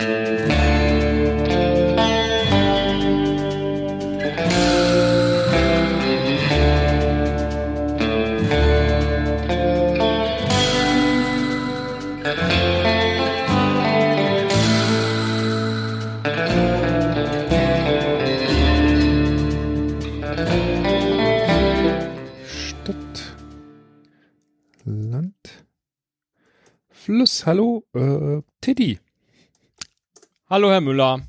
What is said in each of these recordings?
Stadt, Land, Fluss. Hallo, äh, Teddy. Hallo, Herr Müller.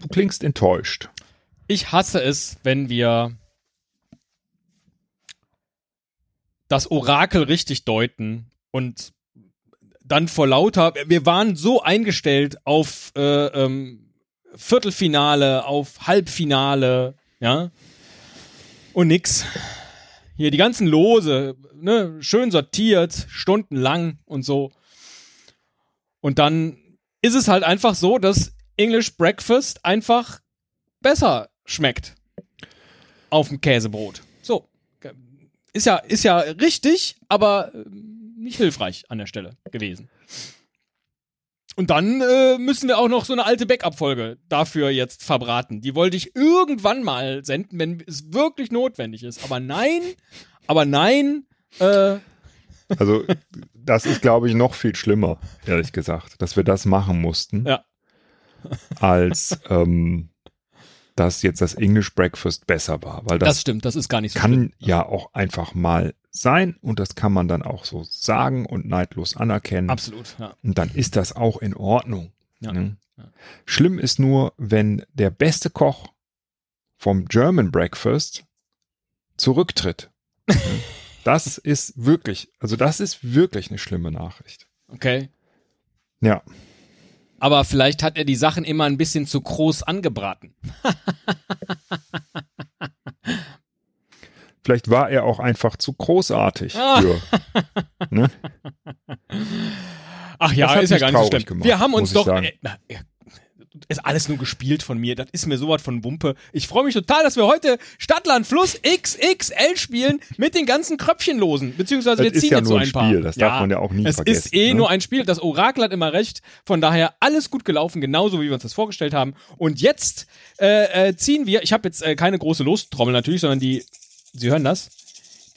Du klingst enttäuscht. Ich hasse es, wenn wir das Orakel richtig deuten und dann vor lauter, wir waren so eingestellt auf äh, ähm, Viertelfinale, auf Halbfinale, ja, und nix. Hier die ganzen Lose, ne, schön sortiert, stundenlang und so. Und dann ist es halt einfach so, dass English Breakfast einfach besser schmeckt auf dem Käsebrot. So. Ist ja, ist ja richtig, aber äh, nicht hilfreich an der Stelle gewesen. Und dann äh, müssen wir auch noch so eine alte Backup-Folge dafür jetzt verbraten. Die wollte ich irgendwann mal senden, wenn es wirklich notwendig ist. Aber nein, aber nein, äh, Also, das ist, glaube ich, noch viel schlimmer, ehrlich gesagt, dass wir das machen mussten, Ja. als ähm, dass jetzt das English Breakfast besser war. Weil das, das, stimmt, das ist gar nicht so kann schlimm. ja auch einfach mal sein und das kann man dann auch so sagen und neidlos anerkennen. Absolut, ja. Und dann ist das auch in Ordnung. Ja. Ne? Schlimm ist nur, wenn der beste Koch vom German Breakfast zurücktritt. Das ist wirklich, also das ist wirklich eine schlimme Nachricht. Okay. Ja, Aber vielleicht hat er die Sachen immer ein bisschen zu groß angebraten. vielleicht war er auch einfach zu großartig Ah. für. Ne? Ach ja, ist ja gar nicht so schlimm. gemacht, wir haben uns doch. Äh, na, ist alles nur gespielt von mir. Das ist mir sowas von Wumpe. Ich freue mich total, dass wir heute Stadtland Fluss XXL spielen mit den ganzen Kröpfchenlosen. Beziehungsweise wir Das ist ziehen ja jetzt nur so ein ein paar. Spiel, das darf man ja auch nie es vergessen, ist eh ne? nur ein Spiel. Das Orakel hat immer recht. Von daher alles gut gelaufen, genauso wie wir uns das vorgestellt haben. Und jetzt äh, äh, ziehen wir. Ich habe jetzt äh, keine große Lostrommel natürlich, sondern die. Sie hören das?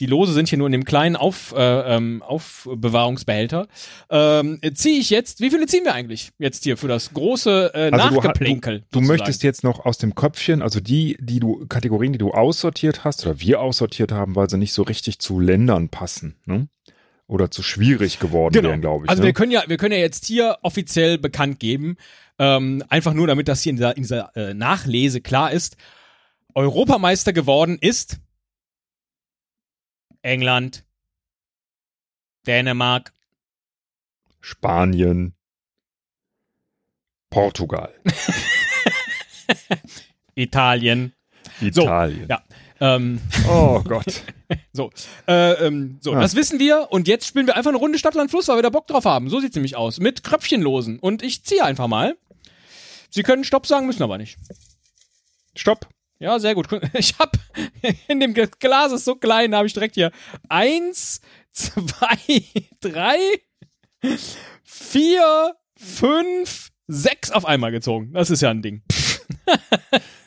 Die Lose sind hier nur in dem kleinen Auf, äh, ähm, Aufbewahrungsbehälter. Ähm, ziehe ich jetzt, wie viele ziehen wir eigentlich jetzt hier für das große äh, Also Nachgeplänkel? du, du möchtest jetzt noch aus dem Köpfchen, also die, die du, Kategorien, die du aussortiert hast, oder wir aussortiert haben, weil sie nicht so richtig zu Ländern passen, ne? Oder zu schwierig geworden Genau. wären, glaube ich. Also ne? wir können ja, wir können ja jetzt hier offiziell bekannt geben, ähm, einfach nur damit das hier in dieser, in dieser äh, Nachlese klar ist. Europameister geworden ist England, Dänemark, Spanien, Portugal, Italien. Italien. Ja. Ähm, Oh Gott. so, äh, ähm, so, Ah. das wissen wir und jetzt spielen wir einfach eine Runde Stadtland Fluss, weil wir da Bock drauf haben. So sieht's nämlich aus. Mit Kröpfchenlosen. Und ich ziehe einfach mal. Sie können Stopp sagen, müssen aber nicht. Stopp. Ja, sehr gut. Ich hab in dem Glas ist so klein, habe ich direkt hier eins, zwei, drei, vier, fünf, sechs auf einmal gezogen. Das ist ja ein Ding.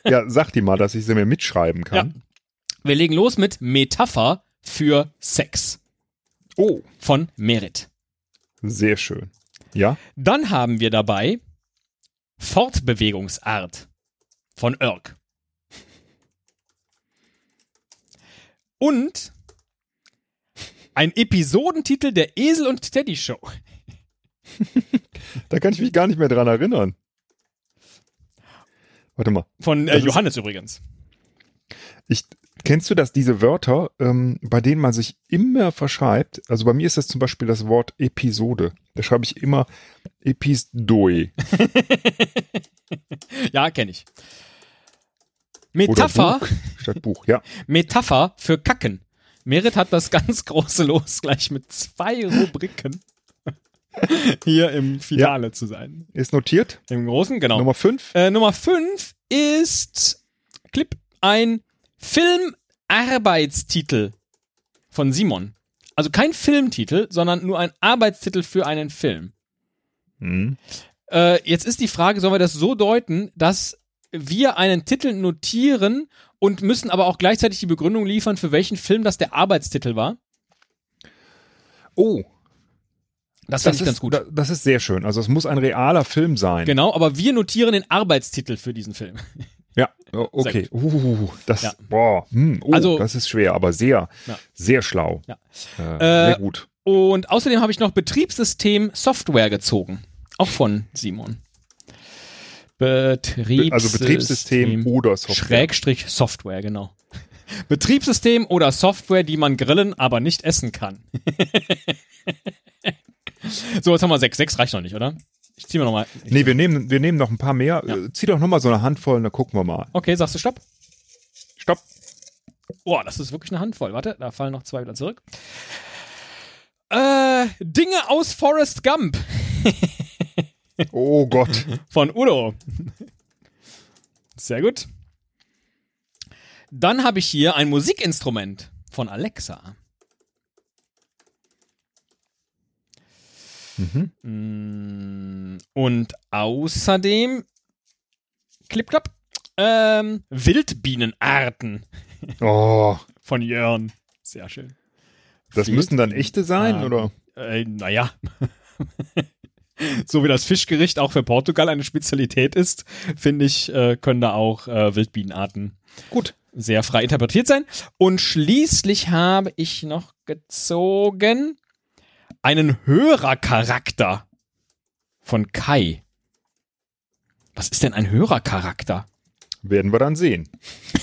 Ja, sag die mal, dass ich sie mir mitschreiben kann. Wir legen los mit Metapher für Sex Oh, von Merit. sehr schön. Ja, Dann haben wir dabei Fortbewegungsart von Irk. Und ein Episodentitel der Esel und Teddy Show. da kann ich mich gar nicht mehr dran erinnern. Warte mal. Von äh, Johannes übrigens. Ich, kennst du das, diese Wörter, ähm, bei denen man sich immer verschreibt? Also bei mir ist das zum Beispiel das Wort Episode. Da schreibe ich immer Episdoe. Ja, kenne ich. Metapher, Buch statt Buch, ja. Metapher für Kacken. Merit hat das ganz große Los, gleich mit zwei Rubriken hier im Finale zu sein. Ist notiert. Im Großen, genau. Nummer 5. Äh, Nummer 5 ist Clip ein Filmarbeitstitel von Simon. Also kein Filmtitel, sondern nur ein Arbeitstitel für einen Film. Mhm. Äh, jetzt ist die Frage, sollen wir das so deuten, dass wir einen Titel notieren und müssen aber auch gleichzeitig die Begründung liefern, für welchen Film das der Arbeitstitel war? Oh, Das das finde ich ist, ganz gut. da- das ist sehr schön. Also es muss ein realer Film sein. Genau, aber wir notieren den Arbeitstitel für diesen Film. Ja, o- okay. Uh, das, Ja. boah, hm, oh, Also- das ist schwer, aber sehr, Ja. sehr schlau. Ja. Äh, Äh, sehr gut. Und außerdem habe ich noch Betriebssystem Software gezogen. Auch von Simon. Betriebssystem. Also Betriebssystem oder Software. Schrägstrich Software, genau. Betriebssystem oder Software, die man grillen, aber nicht essen kann. so, jetzt haben wir sechs. Sechs reicht noch nicht, oder? Ich zieh mir nochmal. Nee, wir nehmen, wir nehmen noch ein paar mehr. Ja. Äh, Zieh doch noch mal so eine Handvoll und dann gucken wir mal. Okay, sagst du Stopp? Stopp. Boah, das ist wirklich eine Handvoll. Warte, da fallen noch zwei wieder zurück. Äh, Dinge aus Forrest Gump Oh Gott. von Udo. Sehr gut. Dann habe ich hier ein Musikinstrument von Alexa. Mhm. Mm, Und außerdem, klipp, klapp, ähm, Wildbienenarten Oh, von Jörn. Sehr schön. das Viel- müssen dann echte sein, Ähm, oder? Äh, naja. So wie das Fischgericht auch für Portugal eine Spezialität ist, finde ich, äh, können da auch äh, Wildbienenarten Gut. sehr frei interpretiert sein. Und schließlich habe ich noch gezogen einen Hörercharakter von Kai. Was ist denn ein Hörercharakter? Werden wir dann sehen.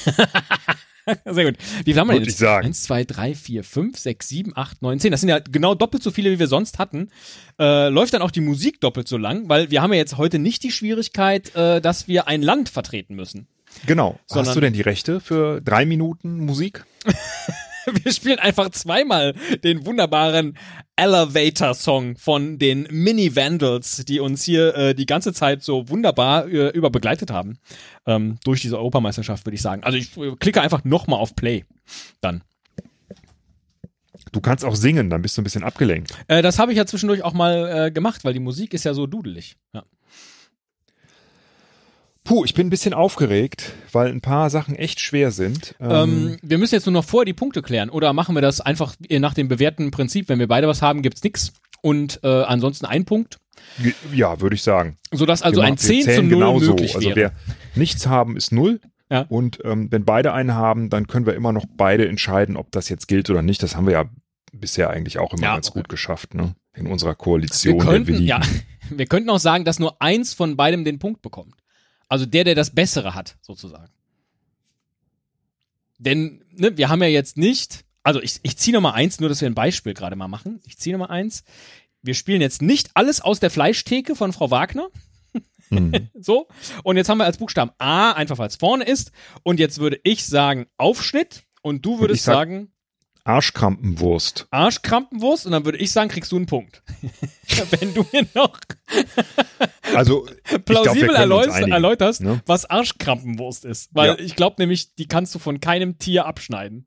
Sehr gut. Wie viel haben wir denn jetzt? sagen. 1, 2, 3, 4, 5, 6, 7, 8, 9, 10. Das sind ja genau doppelt so viele, wie wir sonst hatten. Äh, läuft dann auch die Musik doppelt so lang, weil wir haben ja jetzt heute nicht die Schwierigkeit, äh, dass wir ein Land vertreten müssen. Genau. Sondern- Hast du denn die Rechte für drei Minuten Musik? Wir spielen einfach zweimal den wunderbaren Elevator-Song von den Mini Vandals, die uns hier äh, die ganze Zeit so wunderbar äh, über begleitet haben. Ähm, durch diese Europameisterschaft, würde ich sagen. Also ich äh, klicke einfach nochmal auf Play. Dann. Du kannst auch singen, dann bist du ein bisschen abgelenkt. Äh, das habe ich ja zwischendurch auch mal äh, gemacht, weil die Musik ist ja so dudelig. Ja. Puh, ich bin ein bisschen aufgeregt, weil ein paar Sachen echt schwer sind. Ähm, wir müssen jetzt nur noch vorher die Punkte klären. Oder machen wir das einfach nach dem bewährten Prinzip, wenn wir beide was haben, gibt's nix. Und äh, ansonsten ein Punkt. Ja, würde ich sagen. Sodass also Wir ein ma- wir 10 zu zählen 0 genauso. möglich Also wäre. wer nichts haben, ist null. Ja. Und ähm, wenn beide einen haben, dann können wir immer noch beide entscheiden, ob das jetzt gilt oder nicht. Das haben wir ja bisher eigentlich auch immer Ja, ganz okay. gut geschafft, ne? In unserer wir Koalition. der könnten, ja, wir könnten auch sagen, dass nur eins von beidem den Punkt bekommt. Also der, der das Bessere hat, sozusagen. Denn ne, wir haben ja jetzt nicht, also ich, ich ziehe Nummer eins, nur dass wir ein Beispiel gerade mal machen. Ich ziehe Nummer eins. Wir spielen jetzt nicht alles aus der Fleischtheke von Frau Wagner. Mhm. So. Und jetzt haben wir als Buchstaben A, einfach weil es vorne ist. Und jetzt würde ich sagen Aufschnitt. Und du würdest sag- sagen Arschkrampenwurst. Arschkrampenwurst. Und dann würde ich sagen, kriegst du einen Punkt. Wenn du mir noch Also glaub, plausibel uns erläuterst, einigen, erläuterst ne? was Arschkrampenwurst ist. Weil Ja. ich glaube nämlich, die kannst du von keinem Tier abschneiden.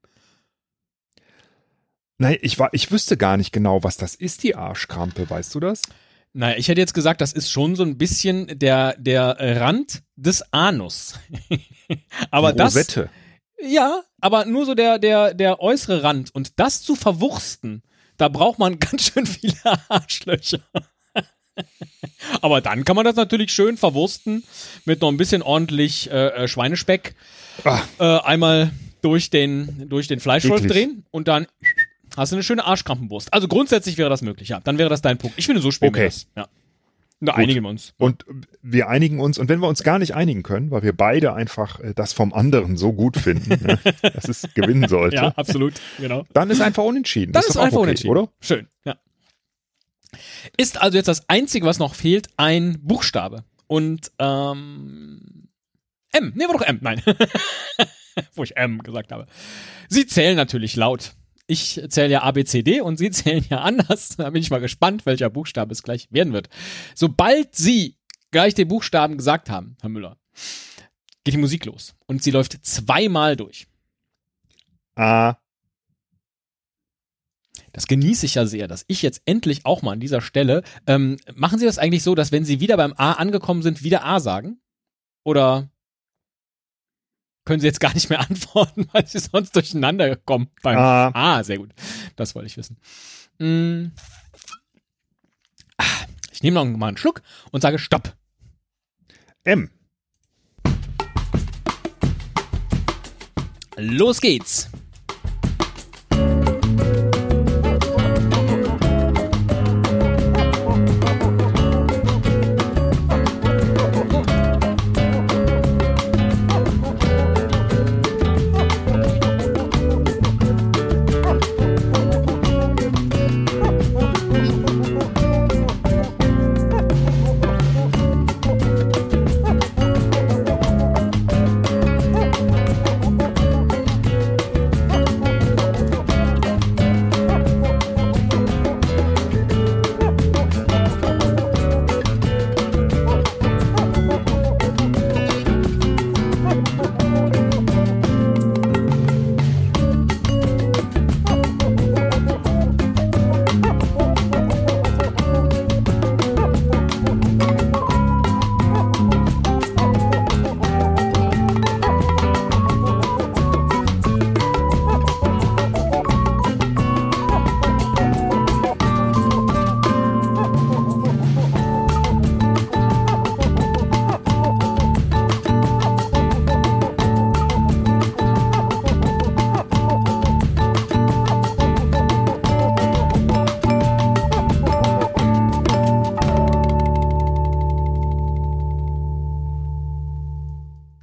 Nein, ich, war, ich wüsste gar nicht genau, was das ist, die Arschkrampe. Weißt du das? Naja, ich hätte jetzt gesagt, das ist schon so ein bisschen der, der Rand des Anus. aber die das. Ja, aber nur so der, der, der äußere Rand. Und das zu verwursten, da braucht man ganz schön viele Arschlöcher. aber dann kann man das natürlich schön verwursten mit noch ein bisschen ordentlich äh, äh, Schweinespeck. Ah. Äh, einmal durch den, durch den Fleischwolf Eklig. drehen und dann hast du eine schöne Arschkrampenwurst. Also grundsätzlich wäre das möglich, ja. Dann wäre das dein Punkt. Ich finde, so spielen wir Okay. das. Ja. Da einigen wir uns. Und wir einigen uns, und wenn wir uns gar nicht einigen können, weil wir beide einfach äh, das vom anderen so gut finden, ne, dass es gewinnen sollte, Ja, absolut. Genau. dann ist einfach unentschieden. Das ist, auch einfach okay, unentschieden. oder? Schön, ja. Ist also jetzt das Einzige, was noch fehlt, ein Buchstabe. Und ähm, M. Nehmen wir doch M. Nein. Wo ich M gesagt habe. Sie zählen natürlich laut. Ich zähle ja A, B, C, D und Sie zählen ja anders. Da bin ich mal gespannt, welcher Buchstabe es gleich werden wird. Sobald Sie gleich den Buchstaben gesagt haben, Herr Müller, geht die Musik los. Und sie läuft zweimal durch. A, das genieße ich ja sehr, dass ich jetzt endlich auch mal an dieser Stelle, ähm, machen Sie das eigentlich so, dass wenn Sie wieder beim A angekommen sind, wieder A sagen? Oder können Sie jetzt gar nicht mehr antworten, weil Sie sonst durcheinander kommen beim A. Ah, sehr gut. Das wollte ich wissen. Mm. Ah, Ich nehme noch mal einen Schluck und sage Stopp. M. Los geht's.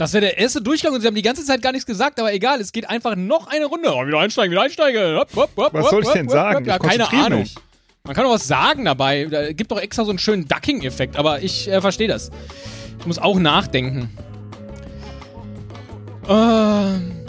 Das wäre der erste Durchgang und sie haben die ganze Zeit gar nichts gesagt, aber egal, es geht einfach noch eine Runde. Oh, wieder einsteigen, wieder einsteigen. Hopp, hopp, hopp, Was soll ich denn sagen? Ja, Ich keine Ahnung. mich. Man kann doch was sagen dabei. Da gibt doch extra so einen schönen Ducking-Effekt, aber ich äh, verstehe das. Ich muss auch nachdenken. Ähm.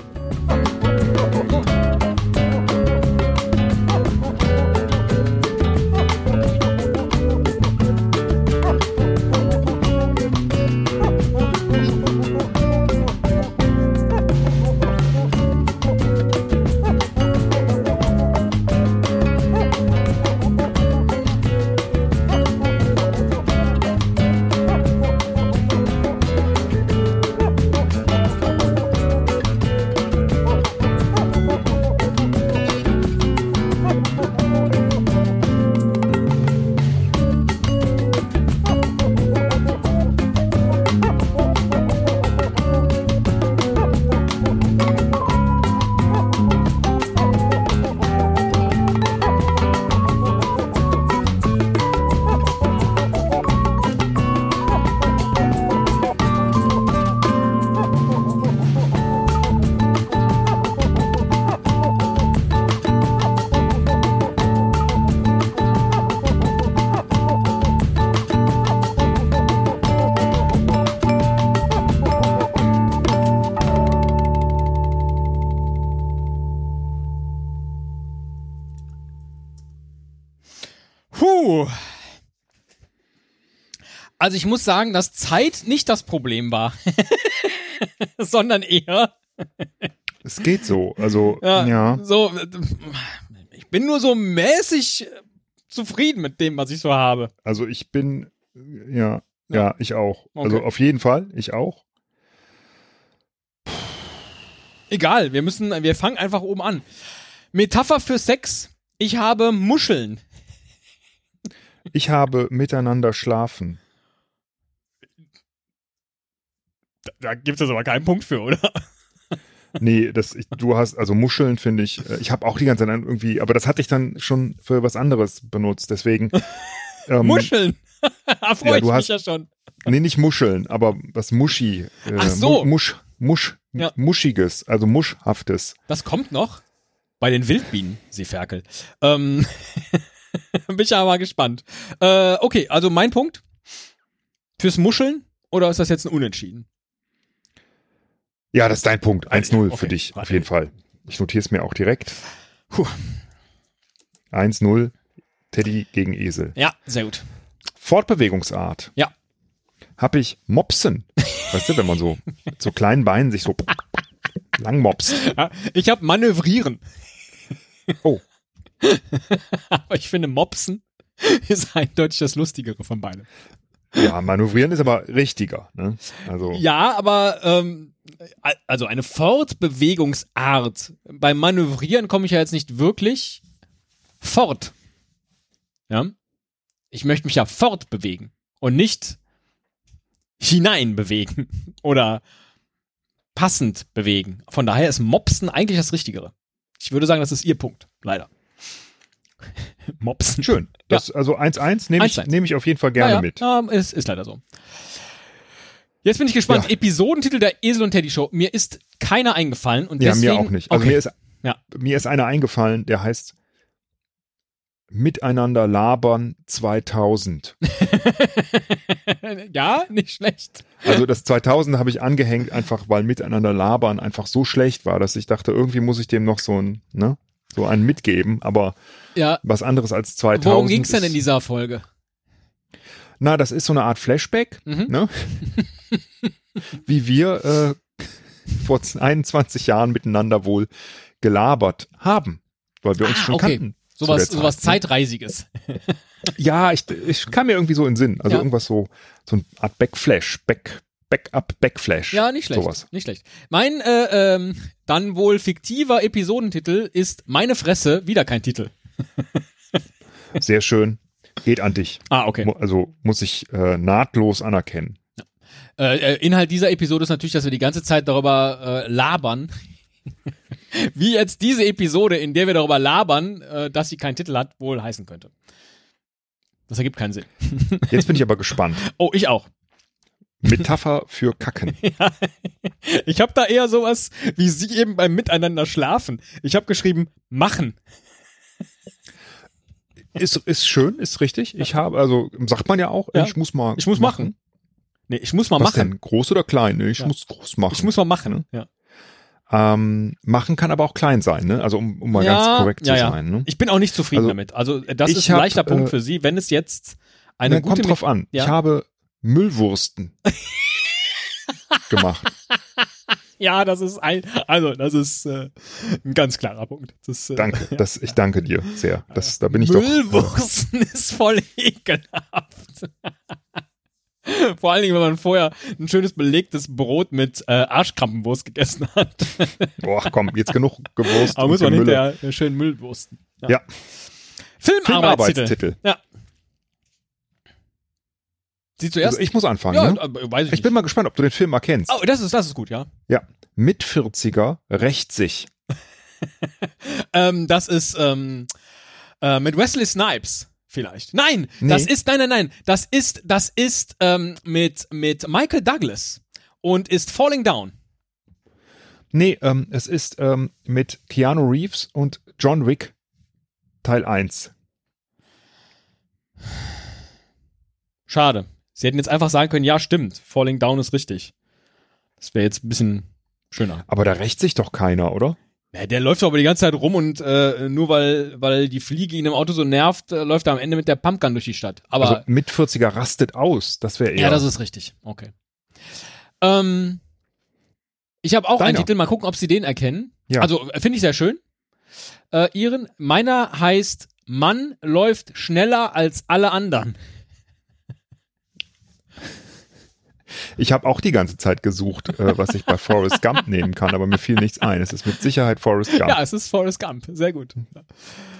Also ich muss sagen, dass Zeit nicht das Problem war, sondern eher Es geht so. Also, ja. so. äh, Ich bin nur so mäßig zufrieden mit dem, was ich so habe. Also ich bin, ja, ja, ich auch. Also Okay. auf jeden Fall, ich auch. Egal, wir müssen, wir fangen einfach oben an. Metapher für Sex. Ich habe Muscheln. Ich habe miteinander schlafen. Da, da gibt es aber keinen Punkt für, oder? Nee, das, ich, du hast, also Muscheln finde ich, äh, ich habe auch die ganze Zeit irgendwie, aber das hatte ich dann schon für was anderes benutzt, deswegen. Ähm, Muscheln. da freue ja, ich mich hast- ja schon. Nee, nicht Muscheln, aber was Muschi. Äh, Ach so. Mu- Musch, Musch, Ja. Muschiges, also Muschhaftes. Das kommt noch bei den Wildbienen, sie Ferkel. Ähm, bin ich aber gespannt. Äh, okay, also mein Punkt. Fürs Muscheln oder ist das jetzt ein Unentschieden? Ja, das ist dein Punkt. 1-0 Okay, für dich, auf jeden Fall. Ich notiere es mir auch direkt. Puh. 1-0, Teddy gegen Esel. Ja, sehr gut. Fortbewegungsart. Ja. Habe ich Mopsen. Weißt du, wenn man so mit so kleinen Beinen sich so lang mopst. Ich habe Manövrieren. Oh. aber ich finde, Mopsen ist eindeutig das Lustigere von beiden. Ja, manövrieren ist aber richtiger. Ne? Also Ja, aber ähm, also eine Fortbewegungsart. Beim Manövrieren komme ich ja jetzt nicht wirklich fort. Ja. Ich möchte mich ja fortbewegen und nicht hineinbewegen oder passend bewegen. Von daher ist Mopsen eigentlich das Richtigere. Ich würde sagen, das ist ihr Punkt. Leider. Mopsen. schön. Das, Also 1-1 nehme ich, 1-1. nehme ich auf jeden Fall gerne Naja, mit. ähm, ist, ist leider so. Jetzt bin ich gespannt. Ja. Episodentitel der Esel und Teddy Show. Mir ist keiner eingefallen und Ja, deswegen. mir auch nicht. Also okay. mir, ist, Ja. mir ist einer eingefallen, der heißt Miteinander labern 2000. ja, nicht schlecht. Also das 2000 habe ich angehängt, einfach weil Miteinander labern einfach so schlecht war, dass ich dachte, irgendwie muss ich dem noch so ein, ne, so einen mitgeben, aber Ja. was anderes als 2000. Worum ging's denn ist- in dieser Folge? Na, das ist so eine Art Flashback, Mhm. ne? Wie wir äh, vor 21 Jahren miteinander wohl gelabert haben, weil wir uns Ah, schon okay. kannten. Sowas, Zeit, sowas ne? Zeitreisiges. Ja, ich, ich kam mir irgendwie so in den Sinn. Also Ja. irgendwas so, so eine Art Backflash, Back, Backup, Backflash. Ja, nicht schlecht. Sowas. Nicht schlecht. Mein äh, ähm, dann wohl fiktiver Episodentitel ist Meine Fresse, wieder kein Titel. Sehr schön. Geht an dich. Ah, okay. Also muss ich äh, nahtlos anerkennen. Äh, äh, Inhalt dieser Episode ist natürlich, dass wir die ganze Zeit darüber äh, labern. Wie jetzt diese Episode, in der wir darüber labern, äh, dass sie keinen Titel hat, wohl heißen könnte. Das ergibt keinen Sinn. Jetzt bin ich aber gespannt. Oh, ich auch. Metapher für Kacken. Ich habe da eher sowas wie sie eben beim Miteinander schlafen. Ich habe geschrieben, machen. Ist, ist schön, ist richtig. Ich habe, also sagt man ja auch, Ja. ich muss mal. Ich muss machen. Nee, ich muss mal Was machen. denn? Groß oder klein? Nee, ich Ja. muss groß machen. Ich muss mal machen. Ja. ähm, machen kann aber auch klein sein, ne? Also um, um mal Ja, ganz korrekt ja, zu ja. sein. Ne? Ich bin auch nicht zufrieden Also, damit. Also das ist ein hab, leichter Punkt äh, für Sie, wenn es jetzt eine Na, gute kommt drauf an. Ja. Ich habe Müllwursten gemacht. Ja, das ist ein, also das ist äh, ein ganz klarer Punkt. Das, äh, Danke, das, ich danke dir sehr. Das, da bin ich doch. Müllwursten ist voll ekelhaft. Vor allen Dingen, wenn man vorher ein schönes belegtes Brot mit äh, Arschkrampenwurst gegessen hat. Boah, komm, jetzt genug gewurst. Aber und muss man hinterher äh, schön Müllwursten. Ja. Filmarbeitstitel. Filmarbeitstitel. Ja. Sie zuerst? Also ich muss anfangen. ja, ne? weiß ich, Ich bin mal gespannt, ob du den Film erkennst. nicht. Oh, das ist, das ist gut, ja. Ja. Mit 40er rächt sich. Ähm, das ist ähm, äh, mit Wesley Snipes vielleicht. Nein, Nee. das ist nein, nein, nein. Das ist das ist ähm, mit mit Michael Douglas und ist Falling Down. Nee, ähm, es ist ähm, mit Keanu Reeves und John Wick Teil 1. Schade. Sie hätten jetzt einfach sagen können, ja, stimmt, Falling Down ist richtig. Das wäre jetzt ein bisschen schöner. Aber da rächt sich doch keiner, oder? Ja, der läuft doch aber die ganze Zeit rum und äh, nur weil, weil die Fliege ihn im Auto so nervt, äh, läuft er am Ende mit der Pumpgun durch die Stadt. Aber also mit 40er rastet aus. Das wäre eher. Ja, das ist richtig. Okay. Ähm, ich habe auch einen Deiner. Titel, mal gucken, ob Sie den erkennen. Ja. Also äh, finde ich sehr schön. Äh, Ihren, meiner heißt Mann läuft schneller als alle anderen. Ich habe auch die ganze Zeit gesucht, äh, was ich bei Forrest Gump nehmen kann, aber mir fiel nichts ein. Es ist mit Sicherheit Forrest Gump. Ja, es ist Forrest Gump. Sehr gut.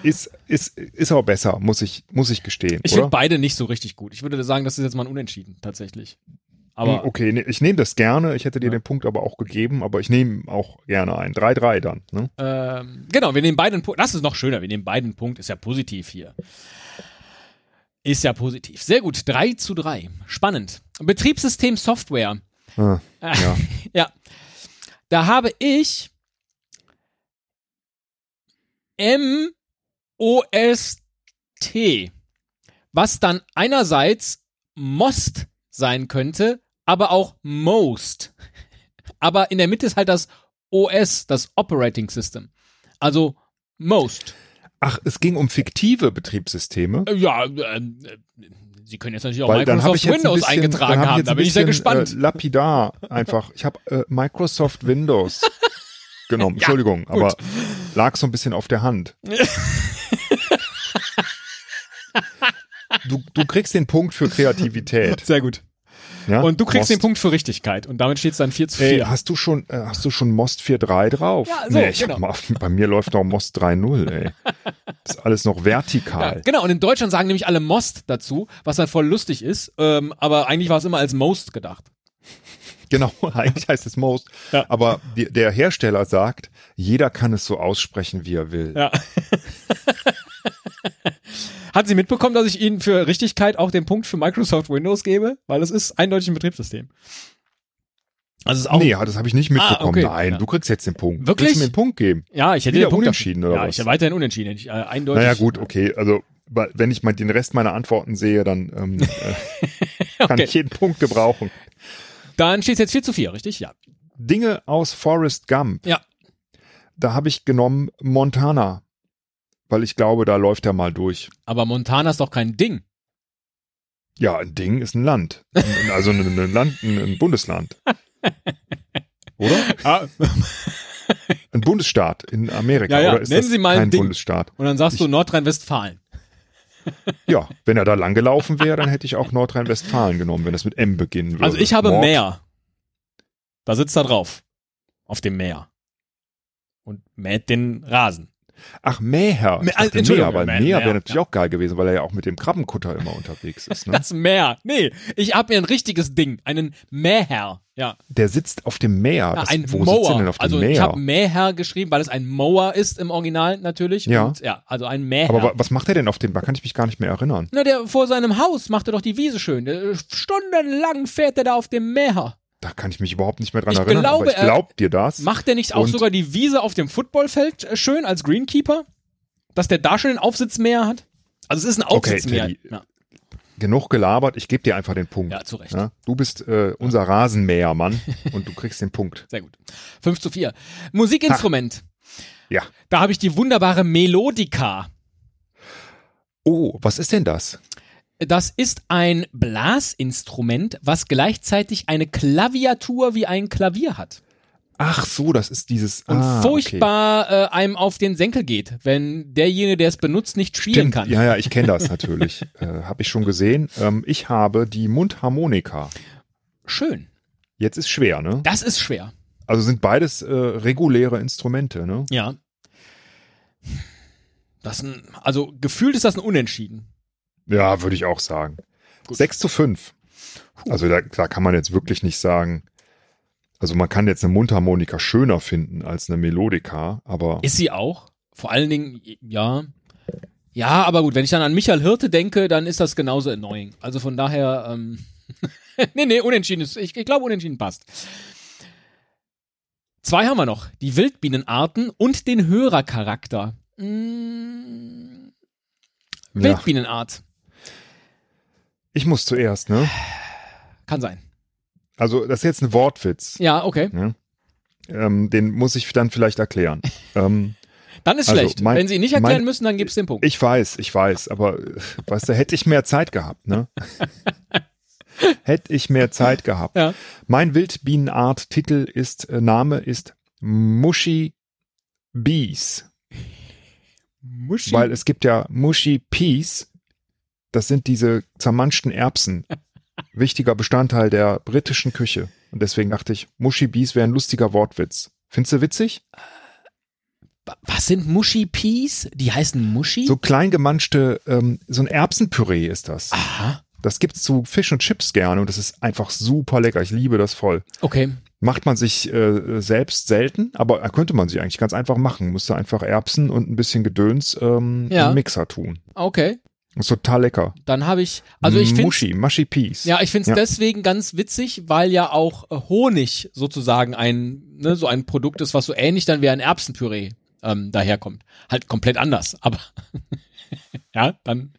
Ist, ist, ist aber besser, muss ich, muss ich gestehen. Ich finde beide nicht so richtig gut. Ich würde sagen, das ist jetzt mal ein Unentschieden, tatsächlich. Aber Hm, okay, nee, ich nehme das gerne. Ich hätte dir Ja. den Punkt aber auch gegeben, aber ich nehme auch gerne ein. 3-3 dann. Ne? Ähm, genau, wir nehmen beiden Punkt. Das ist noch schöner. Wir nehmen beiden Punkt. Ist ja positiv hier. Ist ja positiv. Sehr gut. 3 zu 3. Spannend. Betriebssystem Software. Ah, Äh, ja. ja. Da habe ich M-O-S-T. Was dann einerseits Most sein könnte, aber auch Most. Aber in der Mitte ist halt das OS, das Operating System. Also Most. Ach, es ging um fiktive Betriebssysteme? Äh, ja, ähm, äh, Sie können jetzt natürlich auch Weil Microsoft Windows ein bisschen, eingetragen haben, ein da bin ich sehr äh, gespannt. Äh, lapidar einfach. Ich habe äh, Microsoft Windows genommen. Ja, Entschuldigung, gut. aber lag so ein bisschen auf der Hand. du, du kriegst den Punkt für Kreativität. Sehr gut. Ja? Und du kriegst Most. den Punkt für Richtigkeit. Und damit steht es dann 4 zu 4. Ey, hast du schon, äh, hast du schon Most 4.3 drauf? Ja, so, nee, ich genau. hab mal, bei mir läuft noch Most 3.0, ey. Das ist alles noch Ja, vertikal. genau, und in Deutschland sagen nämlich alle Most dazu, was dann voll lustig ist, ähm, aber eigentlich war es immer als Most gedacht. Genau, eigentlich heißt es Most. Ja. Aber die, der Hersteller sagt, jeder kann es so aussprechen, wie er will. Ja. Hat sie mitbekommen, dass ich Ihnen für Richtigkeit auch den Punkt für Microsoft Windows gebe? Weil es ist eindeutig ein Betriebssystem. Also es ist auch. nee, das habe ich nicht mitbekommen. Ah, okay. Nein, Ja. du kriegst jetzt den Punkt. Wirklich? Willst du mir den Punkt geben? Ja, ich hätte Wieder den Punkt unentschieden, oder Ja, was? ich hätte weiterhin unentschieden. Hätte ich, äh, eindeutig. Naja, gut, okay. Also, wenn ich mal den Rest meiner Antworten sehe, dann ähm, äh, kann Okay. ich jeden Punkt gebrauchen. Dann steht es jetzt 4 zu 4, richtig? Ja. Dinge aus Forrest Gump. Ja. Da habe ich genommen Montana, weil ich glaube, da läuft er mal durch. Aber Montana ist doch kein Ding. Ja, ein Ding ist ein Land. Also ein, Land, ein, Bundesland. Oder? Ah. Ein Bundesstaat in Amerika. Ja, ja. Oder ist Nennen Sie mal ein Ding. Bundesstaat? Und dann sagst du Nordrhein-Westfalen. Ja, wenn er da lang gelaufen wäre, dann hätte ich auch Nordrhein-Westfalen genommen, wenn es mit M beginnen würde. Also ich habe Mord. Meer. Da sitzt er drauf. Auf dem Meer. Und mäht den Rasen. Ach, Mäher. Mä- dachte Entschuldigung, Meer, weil Mä- Meer Mäher, wäre natürlich auch geil gewesen, weil er ja auch mit dem Krabbenkutter immer unterwegs ist. Ne? Das Meer. Nee, ich habe mir ein richtiges Ding. Einen Mäher. Ja. Der sitzt auf dem Meer. ja ein wo sitzt er Mower. denn auf dem also Meer? ich habe Mäher geschrieben, weil es ein Mower ist im Original natürlich. Ja. Und, ja, also ein Mäher. Aber wa- was macht er denn auf dem? Da kann ich mich gar nicht mehr erinnern. Na, der vor seinem Haus macht er doch die Wiese schön. Der, stundenlang fährt er da auf dem Mäher. Da kann ich mich überhaupt nicht mehr dran Ich erinnern. glaube, aber ich glaub dir das. Macht der nicht auch Und- sogar die Wiese auf dem Footballfeld äh, schön als Greenkeeper? Dass der da schon den Aufsitzmäher hat? Also es ist ein Okay, Aufsitzmäher. Teddy. ja. Genug gelabert. Ich gebe dir einfach den Punkt. ja, zu Recht. Ja? Du bist äh, unser Rasenmähermann und du kriegst den Punkt. Sehr gut. 5 zu 4. Musikinstrument. Ja. Da habe ich die wunderbare Melodica. Oh, was ist denn das? Das ist ein Blasinstrument, was gleichzeitig eine Klaviatur wie ein Klavier hat. Ach so, das ist dieses. Und ah, furchtbar äh, einem auf den Senkel geht, wenn derjenige, der es benutzt, nicht Okay. spielen Stimmt. kann. Ja, ja, ich kenne das natürlich. äh, habe ich schon gesehen. Ähm, ich habe die Mundharmonika. Schön. Jetzt ist schwer, ne? Das ist schwer. Also sind beides äh, reguläre Instrumente, ne? Ja. Das ein, also gefühlt ist das ein Unentschieden. Ja, würde ich auch sagen. Gut. 6 zu 5. Also da, da kann man jetzt wirklich nicht sagen. Also man kann jetzt eine Mundharmonika schöner finden als eine Melodika, aber Ist sie auch? Vor allen Dingen, ja. Ja, aber gut, wenn ich dann an Michael Hirte denke, dann ist das genauso annoying. Also von daher, ähm, nee, nee, unentschieden ist, ich, ich glaube, unentschieden passt. Zwei haben wir noch. Die Wildbienenarten und den Hörercharakter. Mm, ja, Wildbienenart. Ich muss zuerst, ne? Kann sein. Also das ist jetzt ein Wortwitz. Ja, okay. Ne? Ähm, den muss ich dann vielleicht erklären. ähm, Dann ist Also, schlecht. mein- Wenn sie ihn nicht erklären mein- müssen, dann gibt's den Punkt. ich weiß, ich weiß, aber weißt du, hätte ich mehr Zeit gehabt, ne? hätte ich mehr Zeit gehabt. Ja. Mein Wildbienenart-Titel ist, äh, Name ist Mushy Bees. Muschi. Weil es gibt ja Mushy Peas. Das sind diese zermanschten Erbsen. Wichtiger Bestandteil der britischen Küche. Und deswegen dachte ich, Mushy Bees wäre ein lustiger Wortwitz. Findest du witzig? Was sind Muschi Peas? Die heißen Muschi? So klein gemanschte, ähm, so ein Erbsenpüree ist das. Aha. Das gibt's zu Fisch und Chips gerne und das ist einfach super lecker. Ich liebe das voll. Okay. Macht man sich äh, selbst selten, aber könnte man sich eigentlich ganz einfach machen. Musste einfach Erbsen und ein bisschen Gedöns ähm, Ja. im Mixer tun. Okay. Ist total lecker. Dann habe ich, also ich finde Mushy, Mushy Peas. ja, ich finde es Ja. deswegen ganz witzig, weil ja auch äh, Honig sozusagen ein, ne, so ein Produkt ist, was so ähnlich dann wie ein Erbsenpüree ähm, daherkommt. Halt komplett anders, aber ja, dann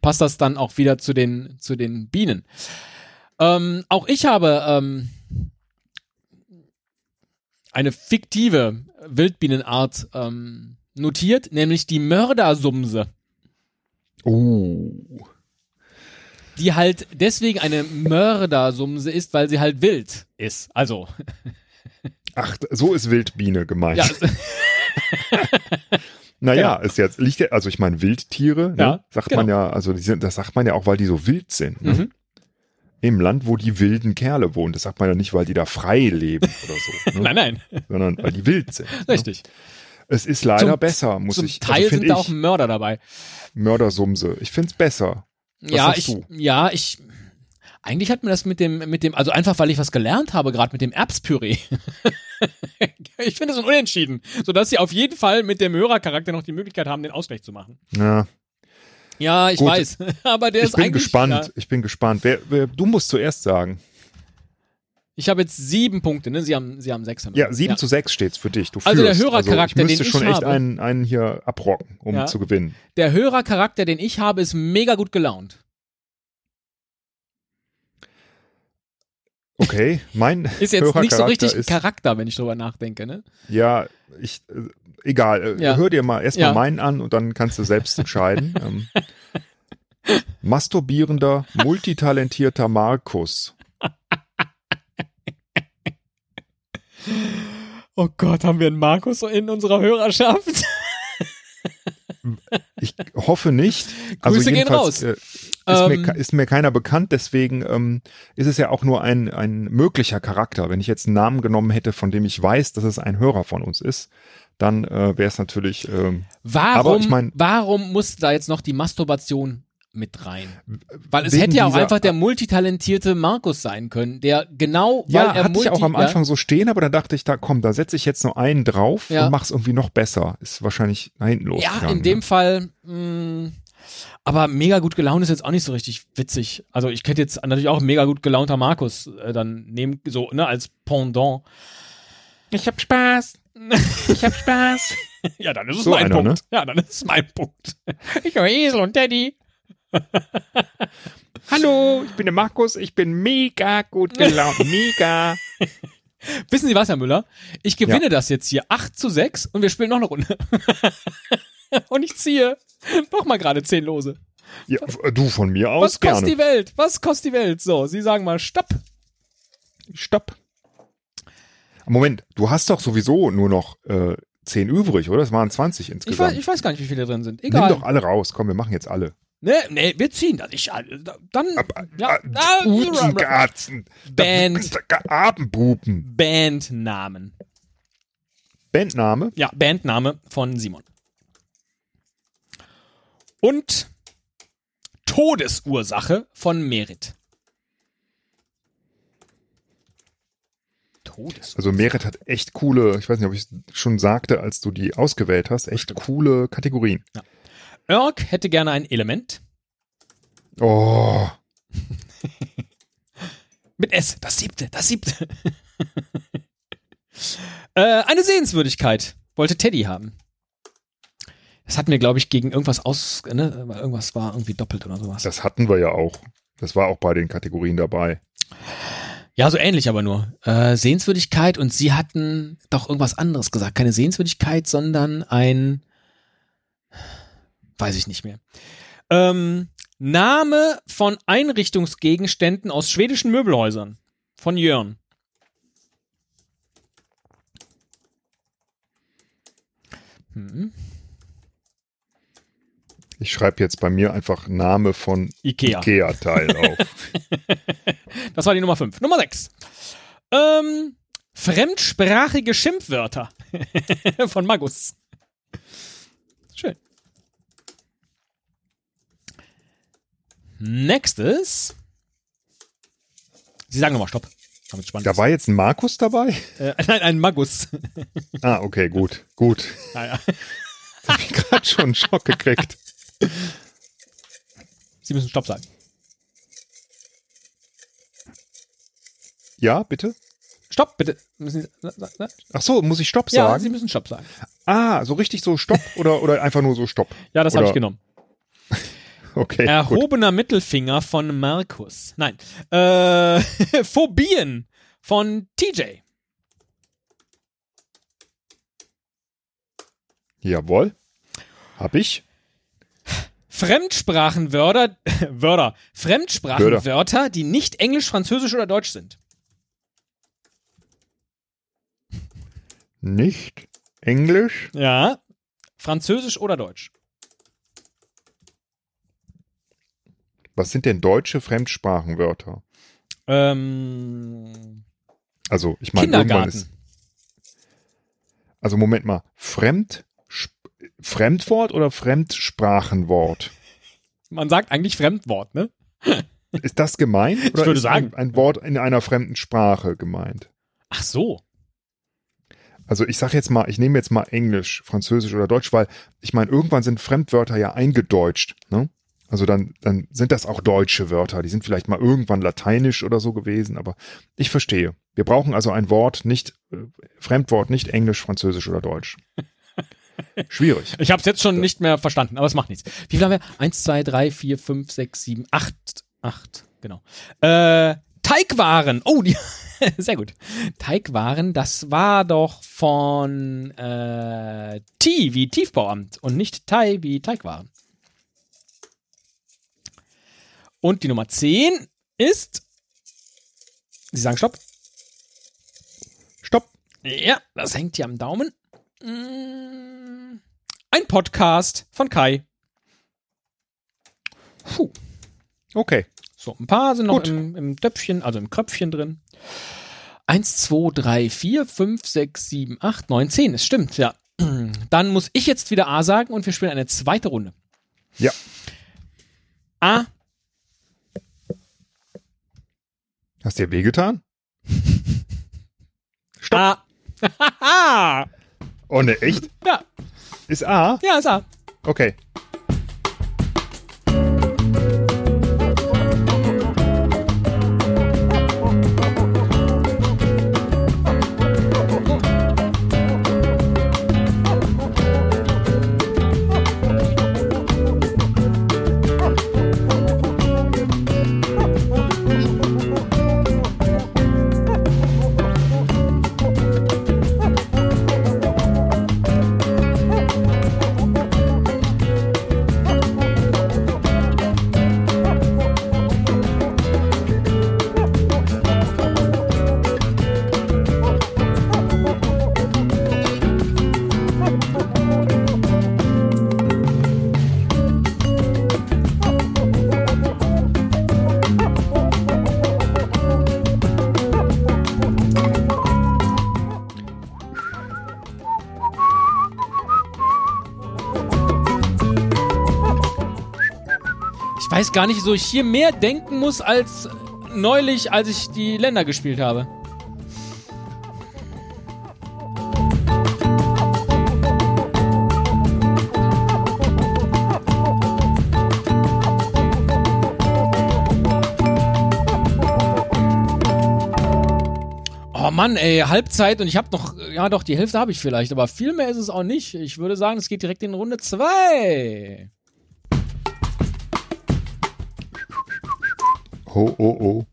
passt das dann auch wieder zu den, zu den Bienen. Ähm, auch ich habe ähm, eine fiktive Wildbienenart ähm, notiert, nämlich die Mördersumse. Oh. die halt deswegen eine Mördersumse ist, weil sie halt wild ist. Also, Ach, so ist Wildbiene gemeint. ja, Naja, Genau. ist jetzt, liegt ja, also ich meine, Wildtiere, ne, Ja, sagt genau. man ja, also die sind, das sagt man ja auch, weil die so wild sind. Ne? Mhm. Im Land, wo die wilden Kerle wohnen. Das sagt man ja nicht, weil die da frei leben oder so, ne? Nein, nein, sondern weil die wild sind. Ne? Es ist leider Zum- besser, muss Zum ich. Teil also sind da auch Mörder dabei. Mördersumse. Ich find's besser. Was ja, ich, du? ja, ich, eigentlich hat mir das mit dem, mit dem, also einfach, weil ich was gelernt habe, gerade mit dem Erbspüree. ich finde es ein Unentschieden, sodass sie auf jeden Fall mit dem Hörercharakter noch die Möglichkeit haben, den Ausgleich zu machen. Ja, Ja, ich Gut. weiß, aber der ich ist bin eigentlich. gespannt. Ja, Ich bin gespannt. Wer, wer, du musst zuerst sagen. Ich habe jetzt sieben Punkte, ne? Sie haben, sie haben sechs. Ja, sieben zu sechs steht's für dich. Du Also der führst. Hörercharakter, also ich müsste den ich schon echt habe- einen, einen hier abrocken, um Ja. zu gewinnen. Der Hörercharakter, den ich habe, ist mega gut gelaunt. Okay, mein Ist jetzt nicht so richtig ist, Charakter, wenn ich drüber nachdenke, ne? Ja, ich, äh, egal. Äh, Ja. Hör dir mal erstmal Ja. meinen an und dann kannst du selbst entscheiden. ähm, masturbierender, multitalentierter Markus. Oh Gott, haben wir einen Markus in unserer Hörerschaft? Ich hoffe nicht. Also Grüße gehen raus. Äh, ist, Ähm, mir, ke- ist mir keiner bekannt, deswegen ähm, ist es ja auch nur ein, ein möglicher Charakter. Wenn ich jetzt einen Namen genommen hätte, von dem ich weiß, dass es ein Hörer von uns ist, dann äh, wäre es natürlich. Ähm, Warum, ich mein- warum muss da jetzt noch die Masturbation mit rein? Weil es wegen hätte ja auch einfach der multitalentierte Markus sein können, der genau, weil ja, er hatte ich auch am ja, Anfang so stehen, aber dann dachte ich, da komm, da setze ich jetzt noch einen drauf Ja. und mach's irgendwie noch besser. Ist wahrscheinlich nach hinten Ja, losgegangen. in dem ne? Fall, mh, aber mega gut gelaunt ist jetzt auch nicht so richtig witzig. Also ich hätte jetzt natürlich auch mega gut gelaunter Markus äh, dann nehmen, so, ne, als Pendant. Ich hab Spaß. Ich hab Spaß. Ja, dann ist es So mein einer, Punkt. ne? Ja, dann ist es mein Punkt. Ich höre Esel und Teddy. Hallo, ich bin der Markus, ich bin mega gut gelaunt. mega. Wissen Sie was, Herr Müller? Ich gewinne das jetzt hier 8 zu 6 und wir spielen noch eine Runde. und ich ziehe noch mal gerade 10 Lose. Ja, du von mir aus Was kostet gerne. die Welt? Was kostet die Welt? So, Sie sagen mal Stopp. Stopp. Moment, du hast doch sowieso nur noch äh, 10 übrig, oder? Es waren 20 Ich weiß, insgesamt. ich weiß gar nicht, wie viele drin sind. Nimm Egal. doch alle raus. Komm, wir machen jetzt alle. Ne, ne, wir ziehen das. Ich, dann. ja, Ah, Utengarzen. Band. Abendbuben. Bandnamen. Bandname. Ja, Bandname von Simon. Und Todesursache von Merit. Todesursache. Also Merit hat echt coole, ich weiß nicht, ob ich es schon sagte, als du die ausgewählt hast, echt coole Kategorien. Örk hätte gerne ein Element. Oh, Mit S. Das siebte, das siebte. äh, eine Sehenswürdigkeit wollte Teddy haben. Das hatten wir, glaube ich, gegen irgendwas aus, ne? Irgendwas war irgendwie doppelt oder sowas. das hatten wir ja auch. Das war auch bei den Kategorien dabei. Ja, so ähnlich aber nur. Äh, Sehenswürdigkeit und sie hatten doch irgendwas anderes gesagt. Keine Sehenswürdigkeit, sondern ein. Weiß ich nicht mehr. Ähm, Name von Einrichtungsgegenständen aus schwedischen Möbelhäusern. Von Jörn. Hm. Ich schreibe jetzt bei mir einfach Name von Ikea. Ikea-Teil auf. Das war die Nummer 5. Nummer 6. Ähm, fremdsprachige Schimpfwörter von Magus. Schön. Nächstes. Sie sagen nochmal Stopp. Da war jetzt ein Markus dabei? ist. äh, nein, ein Magus. Ah, okay, gut, gut. naja. Hab ich gerade schon einen Schock gekriegt. Sie müssen Stopp sagen. Ja, bitte? Stopp, bitte. Sie, na, na, na. Ach so, muss ich Stopp Ja, sagen? Sie müssen Stopp sagen. ah, so richtig so Stopp oder, oder einfach nur so Stopp? Ja, das habe ich genommen. Okay, gut. Erhobener Mittelfinger von Markus. Nein. Äh, Phobien von TJ. Jawohl. Hab ich. Fremdsprachenwörter, Wörter, Fremdsprachenwörter, die nicht Englisch, Französisch oder Deutsch sind. Nicht Englisch. Ja. Französisch oder Deutsch? Was sind denn deutsche Fremdsprachenwörter? Ähm, Also, ich meine, irgendwann ist. Also, Moment mal. Fremd, Fremdwort oder Fremdsprachenwort? Man sagt eigentlich Fremdwort, ne? Ist das gemeint? Oder würde sagen. Ein, ein Wort in einer fremden Sprache gemeint? Ach so. Also ich sage jetzt mal, ich nehme jetzt mal Englisch, Französisch oder Deutsch, weil ich meine, irgendwann sind Fremdwörter ja eingedeutscht. Ne? Also dann, dann sind das auch deutsche Wörter. Die sind vielleicht mal irgendwann lateinisch oder so gewesen, aber ich verstehe. Wir brauchen also ein Wort, nicht äh, Fremdwort, nicht Englisch, Französisch oder Deutsch. Schwierig. Ich habe es jetzt schon nicht mehr verstanden, aber es macht nichts. Wie viel haben wir? Eins, zwei, drei, vier, fünf, sechs, sieben, acht. Acht, genau. Äh, Teigwaren. Oh, die, sehr gut. Teigwaren, das war doch von äh, T wie Tiefbauamt und nicht Thai wie Teigwaren. Und die Nummer 10 ist. Sie sagen Stopp. Stopp. Ja, das hängt hier am Daumen. Mm, Ein Podcast von Kai. Puh. Okay. So, ein paar sind noch im, im Töpfchen, also im Kröpfchen drin. Eins, zwei, drei, vier, fünf, sechs, sieben, acht, neun, zehn. Es stimmt, ja. Dann muss ich jetzt wieder A sagen und wir spielen eine zweite Runde. Ja. A, Hast dir wehgetan? Stopp. A. Oh ne, echt? ja, Ist A? ja, ist A. Okay. Weiß gar nicht, so ich hier mehr denken muss als neulich, als ich die Länder gespielt habe. Oh Mann, ey, Halbzeit und ich habe noch, ja doch, die Hälfte habe ich vielleicht, aber viel mehr ist es auch nicht. Ich würde sagen, es geht direkt in Runde 2. Oh, oh, oh.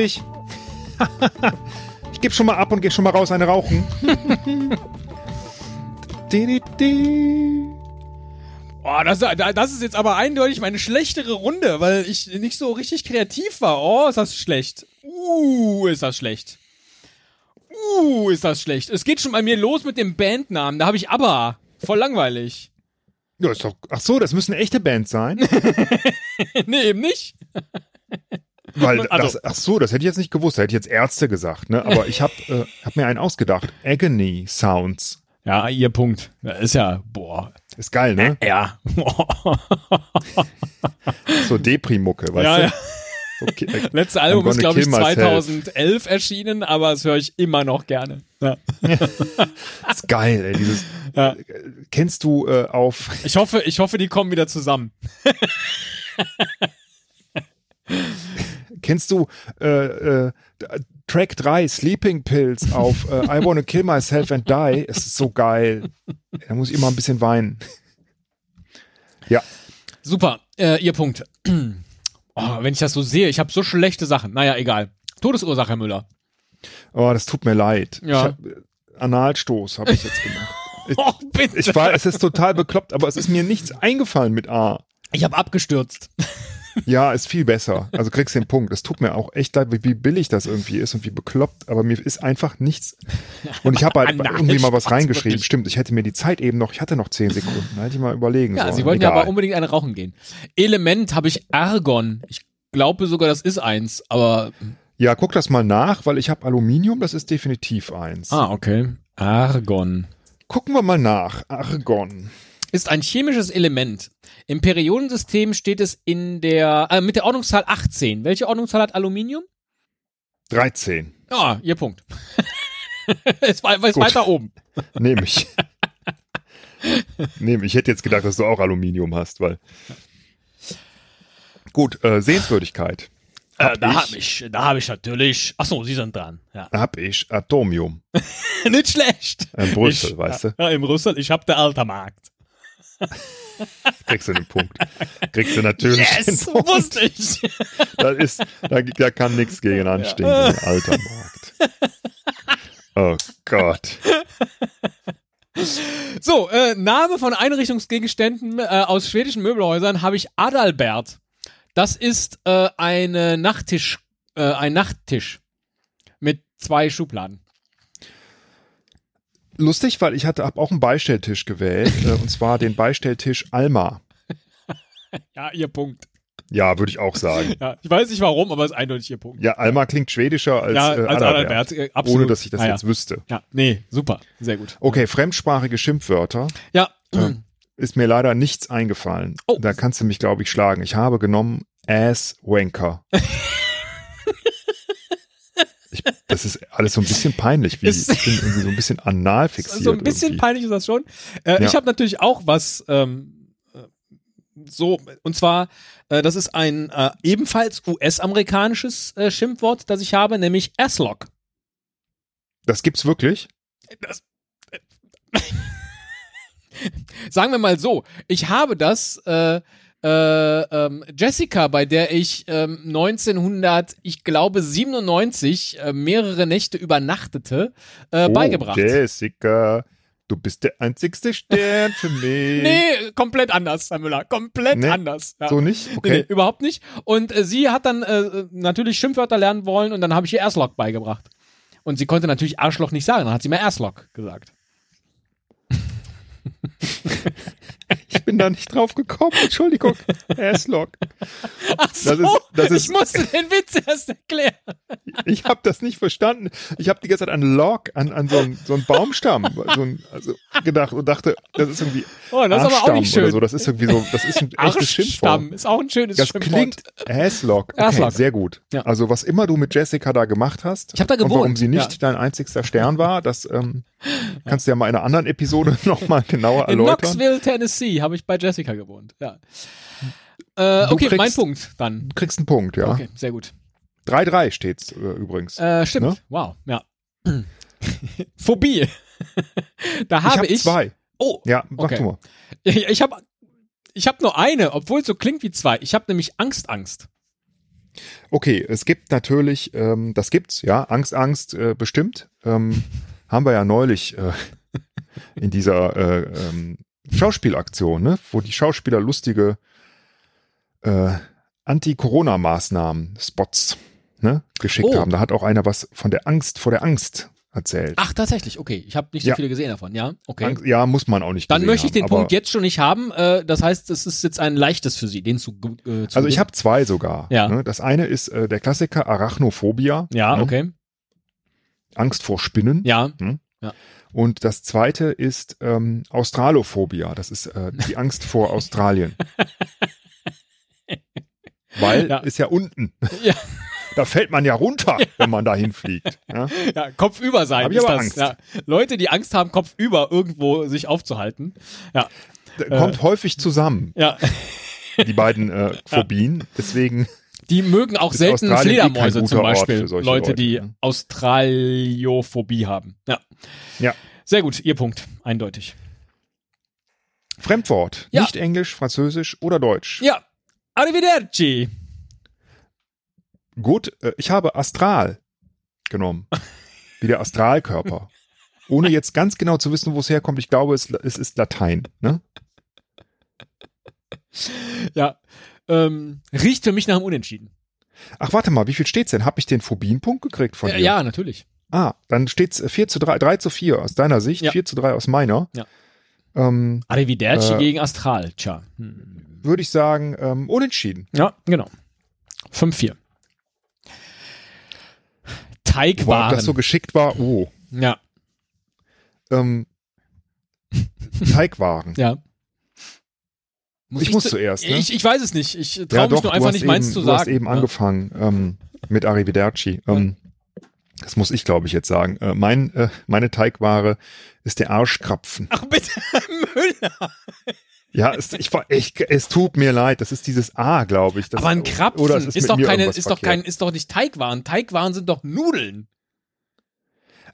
Fertig. ich gebe schon mal ab und gehe schon mal raus eine rauchen. Oh, das, das ist jetzt aber eindeutig meine schlechtere Runde, weil ich nicht so richtig kreativ war. Oh, ist das schlecht. Uh, ist das schlecht. Uh, ist das schlecht. Es geht schon bei mir los mit dem Bandnamen. Da habe ich aber. Voll langweilig. Ja, ist doch, ach so, das müssen echte Bands sein. nee, eben nicht. Weil Also- das, ach so, das hätte ich jetzt nicht gewusst. Da hätte ich jetzt Ärzte gesagt, ne? Aber ich habe äh, hab mir einen ausgedacht. Agony Sounds. Ja, ihr Punkt. Ist ja, boah. Ist geil, ne? Ja. So Depri-Mucke, weißt ja, du? ja. Okay. äh, Letzte Album ist, glaube ich, kill myself. 2011 erschienen, aber das höre ich immer noch gerne. Ja. ist geil, ey. Dieses, Ja. äh, kennst du äh, auf, Ich hoffe, ich hoffe, die kommen wieder zusammen. kennst du äh, äh, Track 3, Sleeping Pills auf äh, I Wanna Kill Myself and Die? Es ist so geil. Da muss ich immer ein bisschen weinen. Ja, Super, äh, ihr Punkt. Oh, wenn ich das so sehe, ich habe so schlechte Sachen. Naja, egal. Todesursache, Herr Müller. oh, das tut mir leid. Ja. Ich hab, äh, Analstoß habe ich jetzt gemacht. Ich, Oh, bitte. ich war, es ist total bekloppt, aber es ist mir nichts eingefallen mit A. Ich habe abgestürzt. Ja, ist viel besser. Also kriegst den Punkt. Es tut mir auch echt leid, wie, billig das irgendwie ist und wie bekloppt, aber mir ist einfach nichts. Und ich habe halt Analstoß, irgendwie mal was reingeschrieben. wirklich. Stimmt, ich hätte mir die Zeit eben noch, ich hatte noch zehn Sekunden. Da hätte ich mal überlegen Ja, sollen. Sie wollten ja Egal. aber unbedingt eine rauchen gehen. Element habe ich Argon. Ich glaube sogar, das ist eins, aber. Ja, guck das mal nach, weil ich habe Aluminium, das ist definitiv eins. Ah, okay. Argon. Gucken wir mal nach. Argon. Ist ein chemisches Element. Im Periodensystem steht es in der, äh, mit der Ordnungszahl 18. Welche Ordnungszahl hat Aluminium? 13. Ah, ihr Punkt. wei- ist Gut. weiter oben. Nehme ich. Nehme ich. Ich hätte jetzt gedacht, dass du auch Aluminium hast, weil. Gut, äh, Sehenswürdigkeit. Hab da ich- habe ich, da habe ich natürlich. Ach so, Sie sind dran. Ja. Hab ich Atomium. Nicht schlecht. In Brüssel, ich, weißt du? Ja, in Brüssel. Ich habe der alter Markt. Kriegst du den Punkt. Kriegst du natürlich den Yes, Punkt. wusste ich. Das ist, da, da kann nichts gegen anstehen, Ja. alter Markt. Oh Gott. So, äh, Name von Einrichtungsgegenständen äh, aus schwedischen Möbelhäusern habe ich Adalbert. Das ist äh, eine Nachttisch, äh, ein Nachttisch mit zwei Schubladen. Lustig, weil ich hatte hab auch einen Beistelltisch gewählt, äh, und zwar den Beistelltisch Alma. Ja, ihr Punkt. Ja, würde ich auch sagen. Ja, ich weiß nicht warum, aber es ist eindeutig ihr Punkt. Ja, Alma klingt schwedischer als, ja, äh, als Adalbert, Adalbert. Äh, absolut. ohne dass ich das Ah, ja. jetzt wüsste. Ja, nee, super. Sehr gut. Okay, fremdsprachige Schimpfwörter. Ja, Ähm, ist mir leider nichts eingefallen. Oh. Da kannst du mich, glaube ich, schlagen. Ich habe genommen Ass Wanker. ich, das ist alles so ein bisschen peinlich. Wie, ich bin irgendwie so ein bisschen anal fixiert. so ein bisschen irgendwie. peinlich ist das schon. Äh, Ja. Ich habe natürlich auch was ähm, äh, so, und zwar, äh, das ist ein äh, ebenfalls US-amerikanisches äh, Schimpfwort, das ich habe, nämlich Asslock. Das gibt's wirklich? Das, Sagen wir mal so, ich habe das äh, äh, ähm, Jessica, bei der ich ähm, 1900, ich glaube 97 äh, mehrere Nächte übernachtete, äh, oh, beigebracht. Jessica, du bist der einzigste Stern für mich. Nee, komplett anders, Herr Müller. Komplett Nee, anders. Ja. So nicht? Okay. nee, überhaupt nicht. Und äh, sie hat dann äh, natürlich Schimpfwörter lernen wollen und dann habe ich ihr Arslock beigebracht. Und sie konnte natürlich Arschloch nicht sagen, dann hat sie mir Arslock gesagt. Ich bin da nicht drauf gekommen. Entschuldigung. Asslock. Ach so, Das ist- das ist- ich musste den Witz erst erklären. Ich habe das nicht verstanden. Ich habe die ganze Zeit an Log, an, an so einen so einen Baumstamm so ein, also gedacht und dachte, das ist irgendwie Oh, das ist aber auch Arschstamm nicht schön. oder so. Das ist irgendwie so, das ist ein echtes Schimpfwort. Arschstamm ist auch ein schönes Das Schimpfwort. klingt Asslock. Okay, Asslock. sehr gut. Ja. Also was immer du mit Jessica da gemacht hast Ich hab da und warum sie nicht ja. dein einzigster Stern war, das ähm, kannst du ja mal in einer anderen Episode nochmal genauer In erläutern. Knoxville, Tennessee habe ich bei Jessica gewohnt. Ja. Äh, okay, kriegst- mein Punkt dann. Du kriegst einen Punkt, ja. Okay, sehr gut. 3-3 steht's äh, übrigens. Äh, stimmt. Ne? Wow, ja. Phobie. da ich habe habe ich. zwei. Oh, Ja, sag Okay. du mal. ich, ich habe ich hab nur eine, obwohl es so klingt wie zwei. Ich habe nämlich Angst, Angst. Okay, es gibt natürlich, ähm, das gibt's, ja, Angst, Angst, äh, bestimmt. Ähm, haben wir ja neulich äh, in dieser äh, ähm, Schauspielaktion, ne, wo die Schauspieler lustige äh, Anti-Corona-Maßnahmen, Spots, ne, geschickt Oh. haben. Da hat auch einer was von der Angst vor der Angst erzählt. Ach, tatsächlich, okay. Ich habe nicht so Ja. viele gesehen davon, ja. Okay. Angst, ja, muss man auch nicht Dann möchte ich den haben, Punkt jetzt schon nicht haben. Äh, das heißt, es ist jetzt ein leichtes für Sie, den zu, äh, zu Also ich habe zwei sogar. Ja. Ne? Das eine ist äh, der Klassiker Arachnophobia. Ja, ne? okay. Angst vor Spinnen. Ja. Und das zweite ist ähm, Australophobia. Das ist äh, die Angst vor Australien. Weil Ja. ist ja unten. Ja. Da fällt man ja runter, wenn man da hinfliegt. Ja? ja, kopfüber sein Hab ich ist aber das. Angst. Ja. Leute, die Angst haben, kopfüber irgendwo sich aufzuhalten. Ja, Kommt häufig zusammen, ja. die beiden äh, Phobien. Deswegen, Die mögen auch Ist selten Australien eh Fledermäuse zum Beispiel. Leute, Leute, die ne? Australiophobie haben. Ja. Ja. Sehr gut, Ihr Punkt. Eindeutig. Fremdwort. Ja. Nicht Englisch, Französisch oder Deutsch. Ja. Arrivederci. Gut, äh, ich habe Astral genommen. Wie der Astralkörper. Ohne jetzt ganz genau zu wissen, wo es herkommt. Ich glaube, es, es ist Latein. Ne? Ja. Ähm, riecht für mich nach einem Unentschieden. Ach, warte mal, wie viel steht's denn? Habe ich den Phobienpunkt gekriegt von Ja, dir? ja, natürlich. Ah, dann steht's 4 zu 3, 3 zu 4 aus deiner Sicht, Ja. 4 zu 3 aus meiner. Ja. Ähm, Arrivederci Äh, gegen Astral. Tja. Hm. Würde ich sagen, ähm, unentschieden. Ja, genau. 5-4. Wow, ob Teigwaren. das so geschickt war, oh. ja, Ähm, Teigwaren. ja. Muss ich muss zu- zuerst, ne? Ich, ich weiß es nicht. Ich traue mich nur du einfach nicht, meins eben, zu du sagen. hast eben Ja. angefangen ähm, mit Arrivederci. Ähm, Das muss ich, glaube ich, jetzt sagen. Äh, mein, äh, meine Teigware ist der Arschkrapfen. Ach bitte, Müller. Ja, es, ich, ich, es tut mir leid. Das ist dieses A, glaube ich. Das, Aber ein Krapfen oder ist, doch keine, ist doch kein, ist doch nicht Teigwaren. Teigwaren sind doch Nudeln.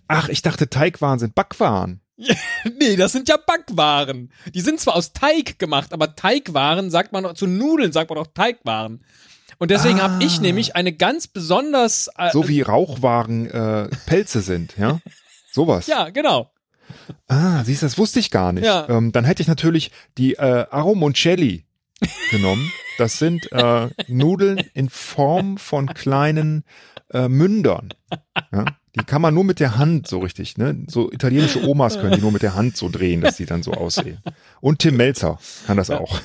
Ach, ich dachte, Teigwaren sind Backwaren. Nee, das sind ja Backwaren. Die sind zwar aus Teig gemacht, aber Teigwaren sagt man doch, zu Nudeln sagt man doch Teigwaren. Und deswegen habe ich Ah. nämlich eine ganz besonders, äh, So wie Rauchwaren äh, Pelze sind, ja? Sowas. ja, genau. Ah, siehst du, das wusste ich gar nicht. Ja. Ähm, dann hätte ich natürlich die äh, Aromoncelli genommen. Das sind äh, Nudeln in Form von kleinen äh, Mündern. Ja? Die kann man nur mit der Hand so richtig, ne? So italienische Omas können die nur mit der Hand so drehen, dass die dann so aussehen. Und Tim Melzer kann das auch.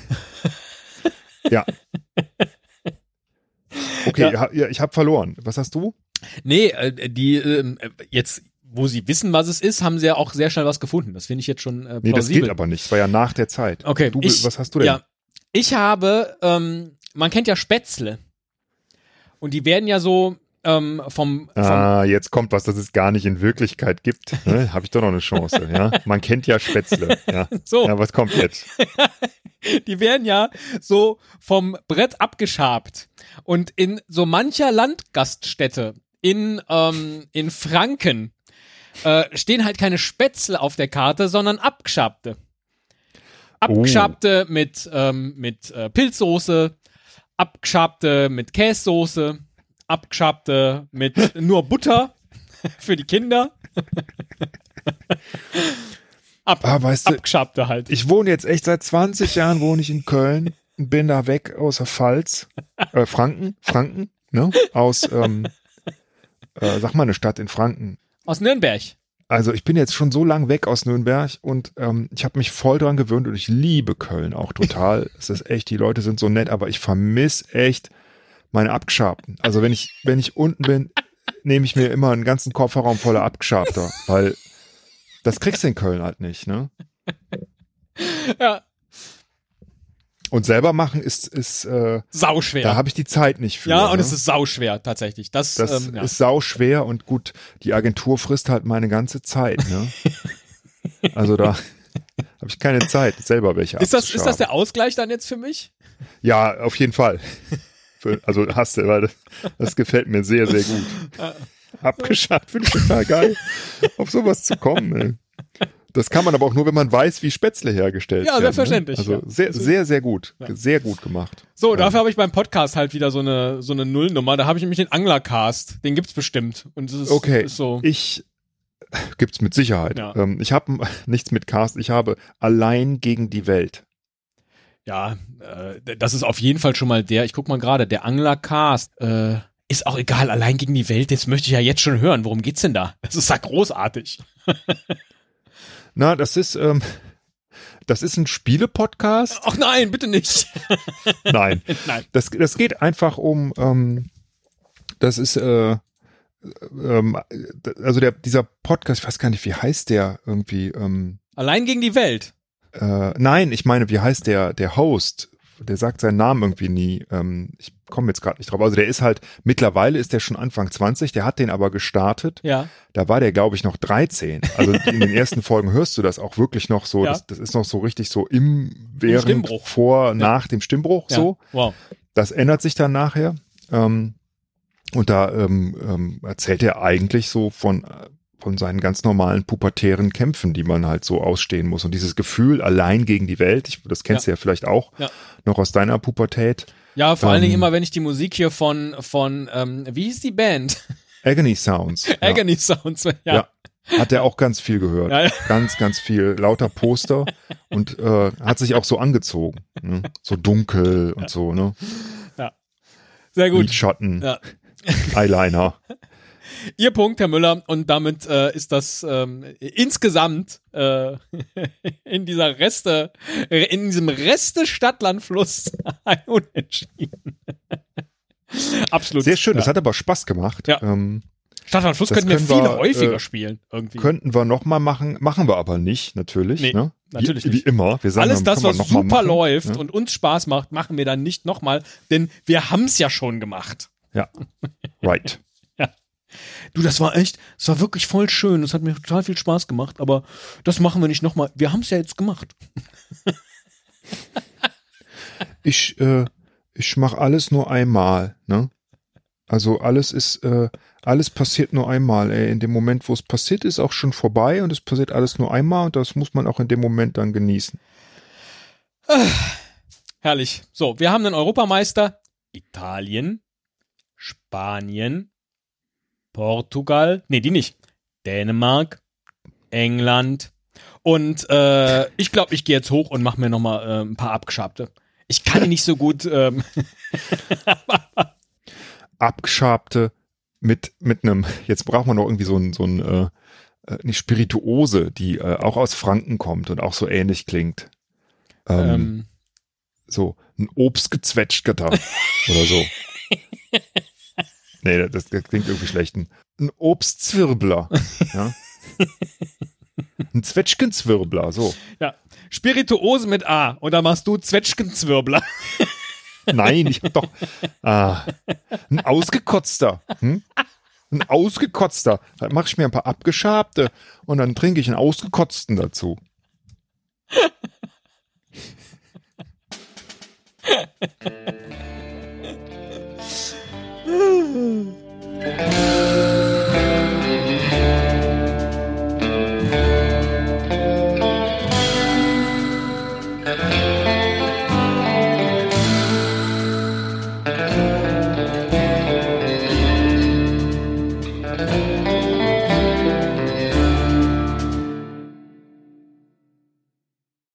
Ja. Okay, ja. ich habe verloren. Was hast du? Nee, äh, die ähm, äh, jetzt, wo sie wissen, was es ist, haben sie ja auch sehr schnell was gefunden. Das finde ich jetzt schon äh, plausibel. Nee, das gilt aber nicht. Das war ja nach der Zeit. Okay, Du, ich, was hast du denn? Ja, ich habe, ähm, man kennt ja Spätzle. Und die werden ja so ähm, vom, vom Ah, jetzt kommt was, das es gar nicht in Wirklichkeit gibt. Ne? Habe ich doch noch eine Chance. Ja? Man kennt ja Spätzle. Ja. so, ja, was kommt jetzt? die werden ja so vom Brett abgeschabt. Und in so mancher Landgaststätte in, ähm, in Franken äh, stehen halt keine Spätzle auf der Karte, sondern abgeschabte. Abgeschabte mit, ähm, mit äh, Pilzsoße, abgeschabte mit Kässoße, abgeschabte mit nur Butter für die Kinder. Ab, Ah, weißt du, abgeschabte halt. ich wohne jetzt echt seit 20 Jahren, wohne ich in Köln und bin da weg aus der Pfalz. Äh, Franken, Franken, ne? Aus, ähm, äh, sag mal eine Stadt in Franken. Aus Nürnberg. Also ich bin jetzt schon so lang weg aus Nürnberg und ähm, ich habe mich voll dran gewöhnt und ich liebe Köln auch total. Es ist echt, die Leute sind so nett, aber ich vermisse echt meine Abgeschabten. Also wenn ich, wenn ich unten bin, nehme ich mir immer einen ganzen Kofferraum voller Abgeschabter, weil das kriegst du in Köln halt nicht, ne? Ja, Und selber machen ist, ist äh, sauschwer. da habe ich die Zeit nicht für. ja, und ne? es ist sauschwer tatsächlich. Das, das ähm, ja. ist sau schwer und gut, die Agentur frisst halt meine ganze Zeit, ne? Also da habe ich keine Zeit, selber welche ist, das, ist das der Ausgleich dann jetzt für mich? Ja, auf jeden Fall. Für, also hast du, weil das, das gefällt mir sehr, sehr gut. Abgeschafft, finde ich total geil, auf sowas zu kommen. Ey. Das kann man aber auch nur, wenn man weiß, wie Spätzle hergestellt Ja, werden. selbstverständlich, Ne? Also ja. sehr, sehr, sehr gut. Ja. Sehr gut gemacht. So, Ja. dafür habe ich beim Podcast halt wieder so eine, so eine Nullnummer. Da habe ich nämlich den Anglercast. Den gibt's bestimmt. Und es ist, Okay, ist so. ich gibt's mit Sicherheit. Ja. Ähm, ich habe nichts mit Cast, ich habe allein gegen die Welt. Ja, äh, das ist auf jeden Fall schon mal der, ich guck mal gerade, der Anglercast. Äh, ist auch egal, allein gegen die Welt, das möchte ich ja jetzt schon hören. Worum geht's denn da? Das ist ja großartig. Na, das ist, ähm, das ist ein Spiele-Podcast. Ach nein, bitte nicht. Nein. nein. Das, das geht einfach um, ähm, das ist, äh, ähm, also der, dieser Podcast, ich weiß gar nicht, wie heißt der irgendwie, ähm, Allein gegen die Welt. Äh, nein, ich meine, wie heißt der, der Host? Der sagt seinen Namen irgendwie nie. Ähm, ich komme jetzt gerade nicht drauf. Also der ist halt, mittlerweile ist der schon Anfang 20, der hat den aber gestartet. Ja. Da war der, glaube ich, noch 13. Also in den ersten Folgen hörst du das auch wirklich noch so. Ja. Das, das ist noch so richtig so im, während, Stimmbruch. vor, nach dem Stimmbruch ja. so. Wow. Das ändert sich dann nachher. Ähm, und da ähm, ähm, erzählt er eigentlich so von, von seinen ganz normalen pubertären Kämpfen, die man halt so ausstehen muss. Und dieses Gefühl allein gegen die Welt, ich, das kennst du ja vielleicht auch Ja. noch aus deiner Pubertät. Ja, vor allen Ähm. Dingen immer, wenn ich die Musik hier von, von ähm, wie hieß die Band? Agony Sounds. ja. Agony Sounds. Ja. Ja. Hat er auch ganz viel gehört. Ja, ja. Ganz, ganz viel. Lauter Poster und äh, hat sich auch so angezogen. Ne? So dunkel und so, ne? Sehr gut. Lidschatten, Ja. Eyeliner. Ihr Punkt, Herr Müller, und damit äh, ist das ähm, insgesamt äh, in dieser Reste, in diesem Reste Stadtlandfluss ein Unentschieden. Absolut. Sehr schön, Ja. das hat aber Spaß gemacht. Ja. Ähm, Stadtlandfluss könnten wir können viel wir, häufiger äh, spielen. Irgendwie. könnten wir noch mal machen, machen wir aber nicht, natürlich. Nee, ne? natürlich wie. Wie immer. Wir sagen, Alles das, was super machen, läuft ne? und uns Spaß macht, machen wir dann nicht nochmal, denn wir haben's ja schon gemacht. Ja, right. Du, das war echt, das war wirklich voll schön. Das hat mir total viel Spaß gemacht, aber das machen wir nicht nochmal. Wir haben's ja jetzt gemacht. Ich, äh, ich mache alles nur einmal, ne? Also alles ist, äh, alles passiert nur einmal. Ey. In dem Moment, wo es passiert, ist auch schon vorbei und es passiert alles nur einmal und das muss man auch in dem Moment dann genießen. Herrlich. So, wir haben einen Europameister. Italien, Spanien, Portugal, nee, die nicht. Dänemark, England. Und äh, ich glaube, ich gehe jetzt hoch und mache mir nochmal äh, ein paar Abgeschabte. Ich kann nicht so gut. Ähm, Abgeschabte mit, mit einem, jetzt braucht man noch irgendwie so ein, so ein, äh, äh, eine Spirituose, die äh, auch aus Franken kommt und auch so ähnlich klingt. Ähm, ähm, so ein Obstgezwetschgeter oder so. Nee, das, das klingt irgendwie schlecht. Ein, Obstzwirbler. ja. Ein Zwetschgenzwirbler, so. ja. Spirituose mit A. Und da machst du Zwetschgenzwirbler. Nein, ich hab doch. Ah, ein ausgekotzter. Hm? Ein ausgekotzter. Dann mache ich mir ein paar abgeschabte und dann trinke ich einen ausgekotzten dazu. Mm-hmm.